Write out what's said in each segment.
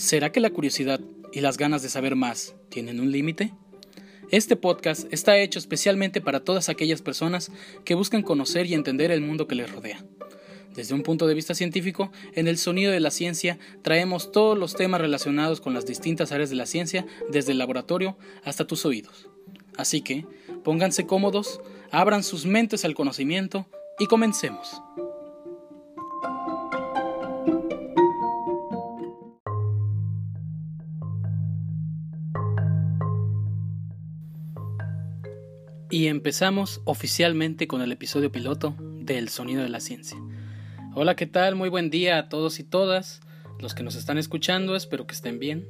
¿Será que la curiosidad y las ganas de saber más tienen un límite? Este podcast está hecho especialmente para todas aquellas personas que buscan conocer y entender el mundo que les rodea. Desde un punto de vista científico, en el sonido de la ciencia traemos todos los temas relacionados con las distintas áreas de la ciencia, desde el laboratorio hasta tus oídos. Así que, pónganse cómodos, abran sus mentes al conocimiento y comencemos. Y empezamos oficialmente con el episodio piloto de El Sonido de la Ciencia. Hola, ¿qué tal? Muy buen día a todos y todas los que nos están escuchando. Espero que estén bien.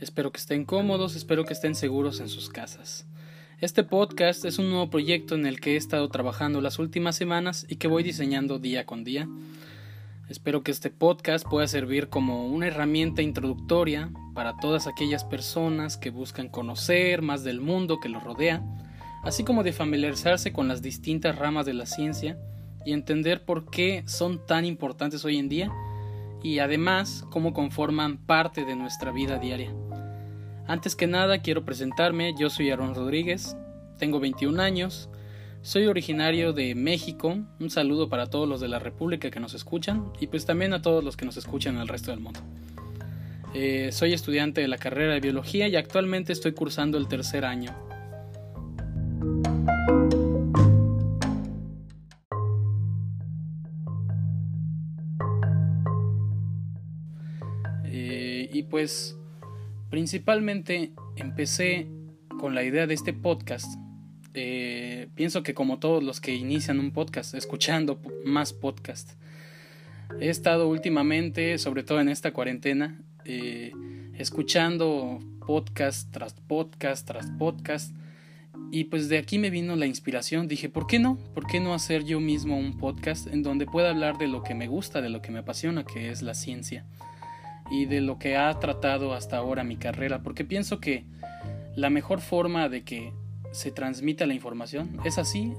Espero que estén cómodos, espero que estén seguros en sus casas. Este podcast es un nuevo proyecto en el que he estado trabajando las últimas semanas y que voy diseñando día con día. Espero que este podcast pueda servir como una herramienta introductoria para todas aquellas personas que buscan conocer más del mundo que los rodea así como de familiarizarse con las distintas ramas de la ciencia y entender por qué son tan importantes hoy en día y además cómo conforman parte de nuestra vida diaria. Antes que nada quiero presentarme, yo soy Aaron Rodríguez, tengo 21 años, soy originario de México, un saludo para todos los de la República que nos escuchan y pues también a todos los que nos escuchan en el resto del mundo. Eh, soy estudiante de la carrera de biología y actualmente estoy cursando el tercer año eh, y pues principalmente empecé con la idea de este podcast. Eh, pienso que como todos los que inician un podcast, escuchando más podcast. He estado últimamente, sobre todo en esta cuarentena, eh, escuchando podcast tras podcast tras podcast y pues de aquí me vino la inspiración, dije, ¿por qué no? ¿Por qué no hacer yo mismo un podcast en donde pueda hablar de lo que me gusta, de lo que me apasiona, que es la ciencia? Y de lo que ha tratado hasta ahora mi carrera, porque pienso que la mejor forma de que se transmita la información es así,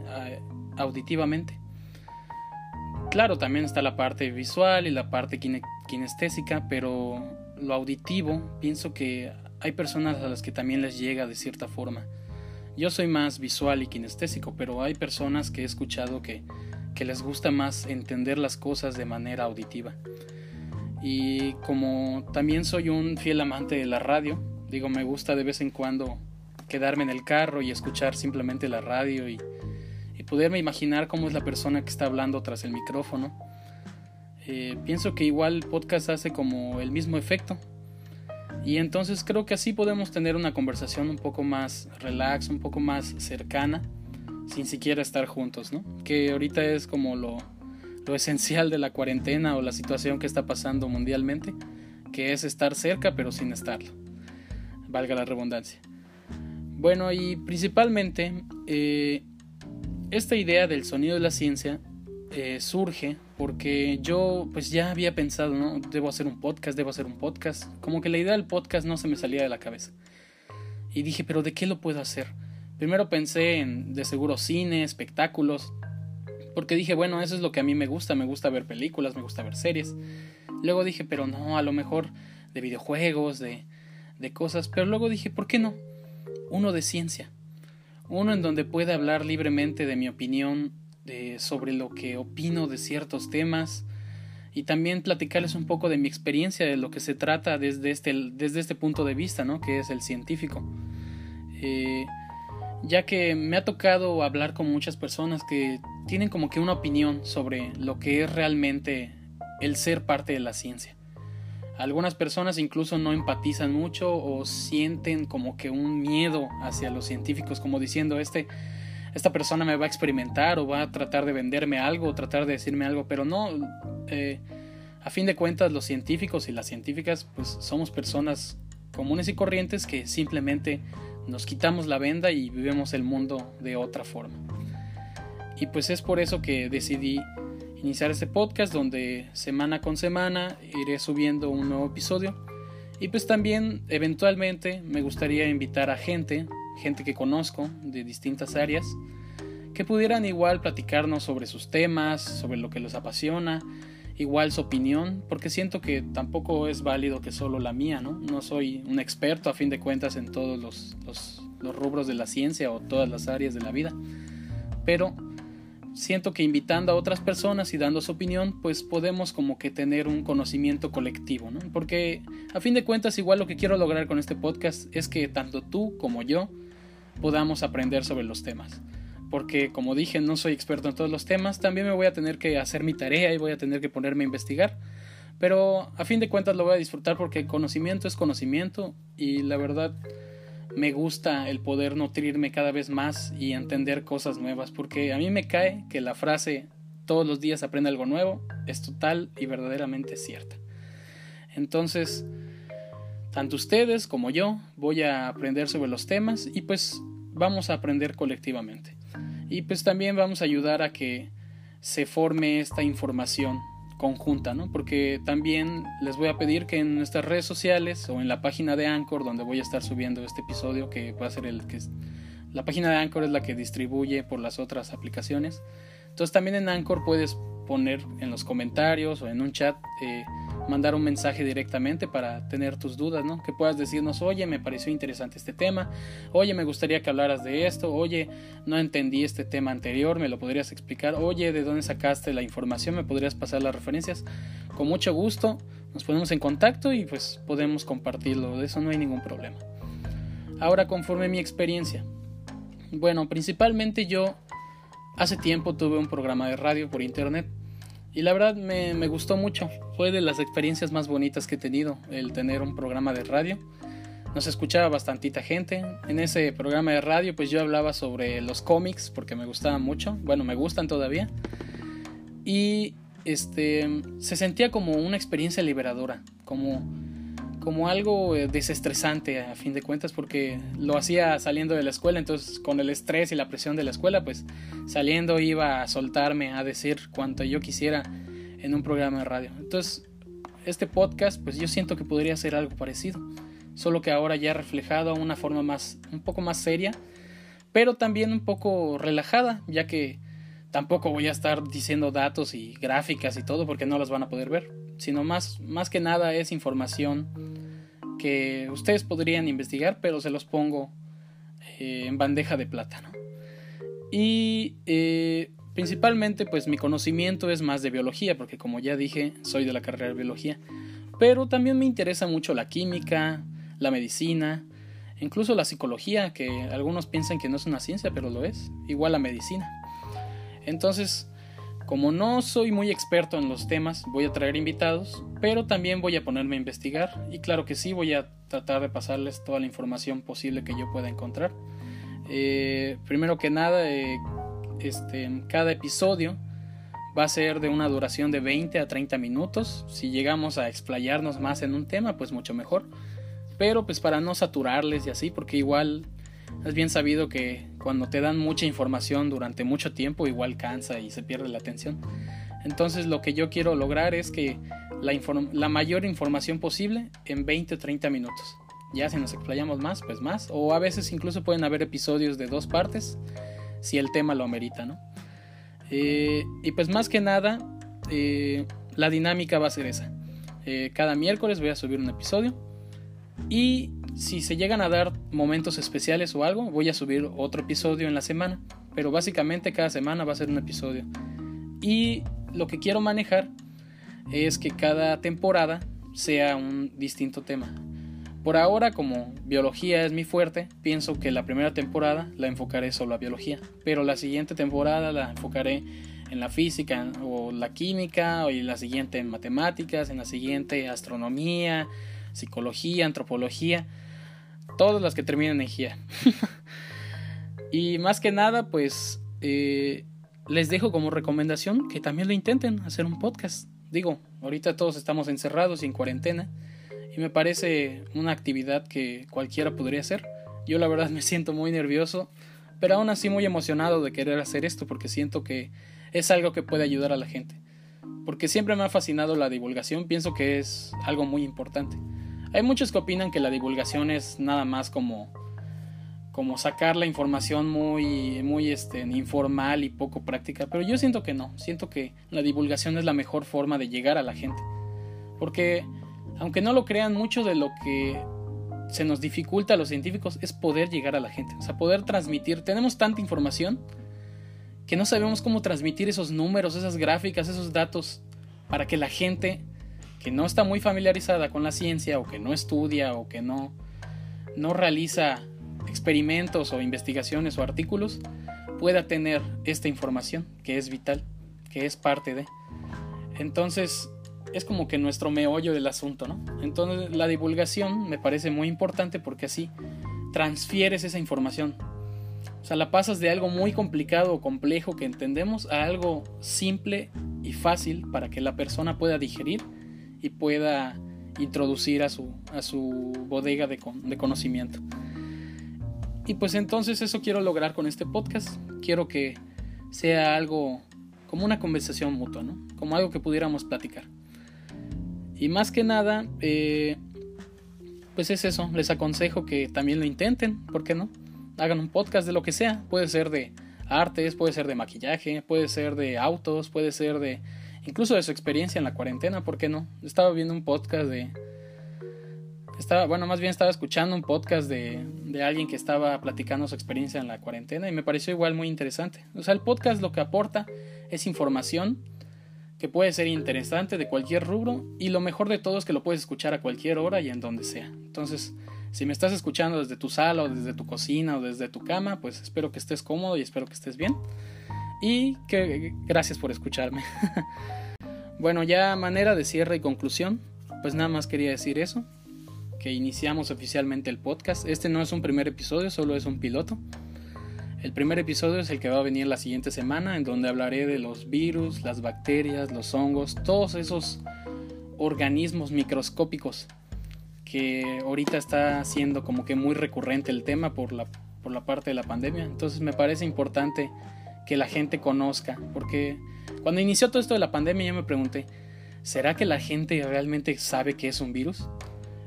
auditivamente. Claro, también está la parte visual y la parte kinestésica, pero lo auditivo pienso que hay personas a las que también les llega de cierta forma. Yo soy más visual y kinestésico, pero hay personas que he escuchado que, que les gusta más entender las cosas de manera auditiva. Y como también soy un fiel amante de la radio, digo, me gusta de vez en cuando quedarme en el carro y escuchar simplemente la radio y, y poderme imaginar cómo es la persona que está hablando tras el micrófono. Eh, pienso que igual el podcast hace como el mismo efecto, y entonces creo que así podemos tener una conversación un poco más relax, un poco más cercana, sin siquiera estar juntos, ¿no? Que ahorita es como lo, lo esencial de la cuarentena o la situación que está pasando mundialmente, que es estar cerca pero sin estarlo. Valga la redundancia. Bueno, y principalmente eh, esta idea del sonido de la ciencia eh, surge porque yo pues ya había pensado, ¿no? Debo hacer un podcast, debo hacer un podcast. Como que la idea del podcast no se me salía de la cabeza. Y dije, pero ¿de qué lo puedo hacer? Primero pensé en de seguro cine, espectáculos, porque dije, bueno, eso es lo que a mí me gusta, me gusta ver películas, me gusta ver series. Luego dije, pero no, a lo mejor de videojuegos, de, de cosas, pero luego dije, ¿por qué no? Uno de ciencia. Uno en donde pueda hablar libremente de mi opinión sobre lo que opino de ciertos temas y también platicarles un poco de mi experiencia, de lo que se trata desde este, desde este punto de vista, ¿no? que es el científico. Eh, ya que me ha tocado hablar con muchas personas que tienen como que una opinión sobre lo que es realmente el ser parte de la ciencia. Algunas personas incluso no empatizan mucho o sienten como que un miedo hacia los científicos, como diciendo, este esta persona me va a experimentar o va a tratar de venderme algo o tratar de decirme algo, pero no, eh, a fin de cuentas los científicos y las científicas pues somos personas comunes y corrientes que simplemente nos quitamos la venda y vivimos el mundo de otra forma. Y pues es por eso que decidí iniciar este podcast donde semana con semana iré subiendo un nuevo episodio. Y pues también eventualmente me gustaría invitar a gente gente que conozco de distintas áreas, que pudieran igual platicarnos sobre sus temas, sobre lo que los apasiona igual su opinión, porque siento que tampoco es válido que solo la mía, ¿no? No soy un experto a fin de cuentas en todos los, los, rubros de la ciencia o todas las áreas de la vida, pero siento que invitando a otras personas y dando su opinión, pues podemos como que tener un conocimiento colectivo, ¿no? Porque a fin de cuentas igual lo que quiero lograr con este podcast es que tanto tú como yo podamos aprender sobre los temas. Porque como dije, no soy experto en todos los temas, también me voy a tener que hacer mi tarea y voy a tener que ponerme a investigar. Pero a fin de cuentas lo voy a disfrutar porque conocimiento es conocimiento y la verdad me gusta el poder nutrirme cada vez más y entender cosas nuevas, porque a mí me cae que la frase todos los días aprende algo nuevo es total y verdaderamente cierta. Entonces, tanto ustedes como yo voy a aprender sobre los temas y pues vamos a aprender colectivamente. Y pues también vamos a ayudar a que se forme esta información conjunta, ¿no? Porque también les voy a pedir que en nuestras redes sociales o en la página de Anchor, donde voy a estar subiendo este episodio, que va a ser el que... La página de Anchor es la que distribuye por las otras aplicaciones. Entonces también en Anchor puedes poner en los comentarios o en un chat eh, mandar un mensaje directamente para tener tus dudas, ¿no? Que puedas decirnos, oye, me pareció interesante este tema, oye, me gustaría que hablaras de esto, oye, no entendí este tema anterior, me lo podrías explicar, oye, ¿de dónde sacaste la información? ¿Me podrías pasar las referencias? Con mucho gusto, nos ponemos en contacto y pues podemos compartirlo, de eso no hay ningún problema. Ahora, conforme mi experiencia. Bueno, principalmente yo hace tiempo tuve un programa de radio por internet y la verdad me, me, gustó mucho. Fue de las experiencias más bonitas que he tenido el tener un programa de radio. Nos escuchaba bastantita gente. En ese programa de radio pues yo hablaba sobre los cómics porque me gustaban mucho. Bueno, me gustan todavía. Y este se sentía como una experiencia liberadora, como como algo eh, desestresante a fin de cuentas porque lo hacía saliendo de la escuela, entonces con el estrés y la presión de la escuela, pues saliendo iba a soltarme a decir cuanto yo quisiera en un programa de radio. Entonces, este podcast, pues yo siento que podría ser algo parecido, solo que ahora ya reflejado a una forma más, un poco más seria, pero también un poco relajada, ya que tampoco voy a estar diciendo datos y gráficas y todo porque no las van a poder ver, sino más, más que nada es información que ustedes podrían investigar, pero se los pongo eh, en bandeja de plátano. Y eh, principalmente pues mi conocimiento es más de biología, porque como ya dije, soy de la carrera de biología, pero también me interesa mucho la química, la medicina, incluso la psicología, que algunos piensan que no es una ciencia, pero lo es, igual la medicina. Entonces, como no soy muy experto en los temas, voy a traer invitados, pero también voy a ponerme a investigar y claro que sí, voy a tratar de pasarles toda la información posible que yo pueda encontrar. Eh, primero que nada, eh, este, cada episodio va a ser de una duración de 20 a 30 minutos. Si llegamos a explayarnos más en un tema, pues mucho mejor. Pero pues para no saturarles y así, porque igual es bien sabido que cuando te dan mucha información durante mucho tiempo igual cansa y se pierde la atención. Entonces lo que yo quiero lograr es que la, mayor información posible en 20 o 30 minutos. Ya si nos explayamos más, pues más. O a veces incluso pueden haber episodios de dos partes si el tema lo amerita, ¿no? Eh, y pues más que nada, eh, la dinámica va a ser esa. Eh, cada miércoles voy a subir un episodio y si se llegan a dar momentos especiales o algo, voy a subir otro episodio en la semana. Pero básicamente cada semana va a ser un episodio. Y lo que quiero manejar es que cada temporada sea un distinto tema. Por ahora, como biología es mi fuerte, pienso que la primera temporada la enfocaré solo a biología. Pero la siguiente temporada la enfocaré en la física o la química, y la siguiente en matemáticas, en la siguiente astronomía, psicología, antropología todas las que terminen en GIA. y más que nada, pues eh, les dejo como recomendación que también lo intenten hacer un podcast. Digo, ahorita todos estamos encerrados y en cuarentena y me parece una actividad que cualquiera podría hacer. Yo la verdad me siento muy nervioso, pero aún así muy emocionado de querer hacer esto porque siento que es algo que puede ayudar a la gente. Porque siempre me ha fascinado la divulgación, pienso que es algo muy importante. Hay muchos que opinan que la divulgación es nada más como como sacar la información muy, muy este, informal y poco práctica, pero yo siento que no, siento que la divulgación es la mejor forma de llegar a la gente, porque aunque no lo crean, mucho de lo que se nos dificulta a los científicos es poder llegar a la gente, o sea, poder transmitir, tenemos tanta información que no sabemos cómo transmitir esos números, esas gráficas, esos datos, para que la gente que no está muy familiarizada con la ciencia o que no estudia o que no, no realiza experimentos o investigaciones o artículos pueda tener esta información que es vital, que es parte de. Entonces, es como que nuestro meollo del asunto, ¿no? Entonces, la divulgación me parece muy importante porque así transfieres esa información. O sea, la pasas de algo muy complicado o complejo que entendemos a algo simple y fácil para que la persona pueda digerir y pueda introducir a su, a su bodega de, de conocimiento. Y pues entonces eso quiero lograr con este podcast. Quiero que sea algo como una conversación mutua, ¿no? Como algo que pudiéramos platicar. Y más que nada, eh, pues es eso. Les aconsejo que también lo intenten, ¿por qué no? Hagan un podcast de lo que sea. Puede ser de artes, puede ser de maquillaje, puede ser de autos, puede ser de incluso de su experiencia en la cuarentena, ¿por qué no? Estaba viendo un podcast de estaba, bueno, más bien estaba escuchando un podcast de, de, alguien que estaba platicando su experiencia en la cuarentena y me pareció igual muy interesante. O sea, el podcast lo que aporta es información que puede ser interesante de cualquier rubro y lo mejor de todo es que lo puedes escuchar a cualquier hora y en donde sea. Entonces, si me estás escuchando desde tu sala o desde tu cocina o desde tu cama, pues espero que estés cómodo y espero que estés bien. Y que gracias por escucharme. bueno, ya manera de cierre y conclusión, pues nada más quería decir eso que iniciamos oficialmente el podcast. Este no es un primer episodio, solo es un piloto. El primer episodio es el que va a venir la siguiente semana, en donde hablaré de los virus, las bacterias, los hongos, todos esos organismos microscópicos que ahorita está siendo como que muy recurrente el tema por la, por la parte de la pandemia. Entonces me parece importante que la gente conozca, porque cuando inició todo esto de la pandemia yo me pregunté, ¿será que la gente realmente sabe que es un virus?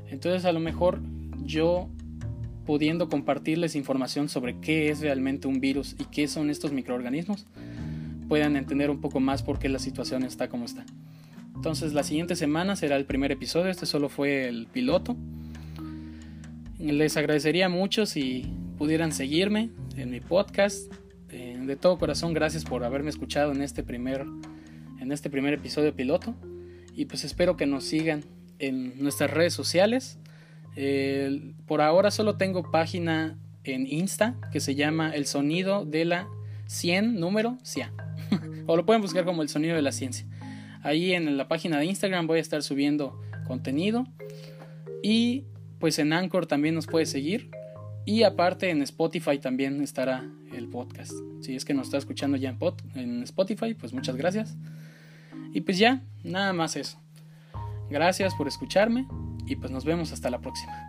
Entonces a lo mejor yo pudiendo compartirles información sobre qué es realmente un virus y qué son estos microorganismos, puedan entender un poco más por qué la situación está como está. Entonces la siguiente semana será el primer episodio, este solo fue el piloto. Les agradecería mucho si pudieran seguirme en mi podcast. Eh, de todo corazón, gracias por haberme escuchado en este primer, en este primer episodio piloto. Y pues espero que nos sigan en nuestras redes sociales. por ahora solo tengo página en Insta que se llama El Sonido de la 100 número CIA. o lo pueden buscar como El Sonido de la Ciencia. Ahí en la página de Instagram voy a estar subiendo contenido. Y pues en Anchor también nos puede seguir. Y aparte en Spotify también estará el podcast. Si es que nos está escuchando ya en, en Spotify, pues muchas gracias. Y pues ya, nada más eso. Gracias por escucharme y pues nos vemos hasta la próxima.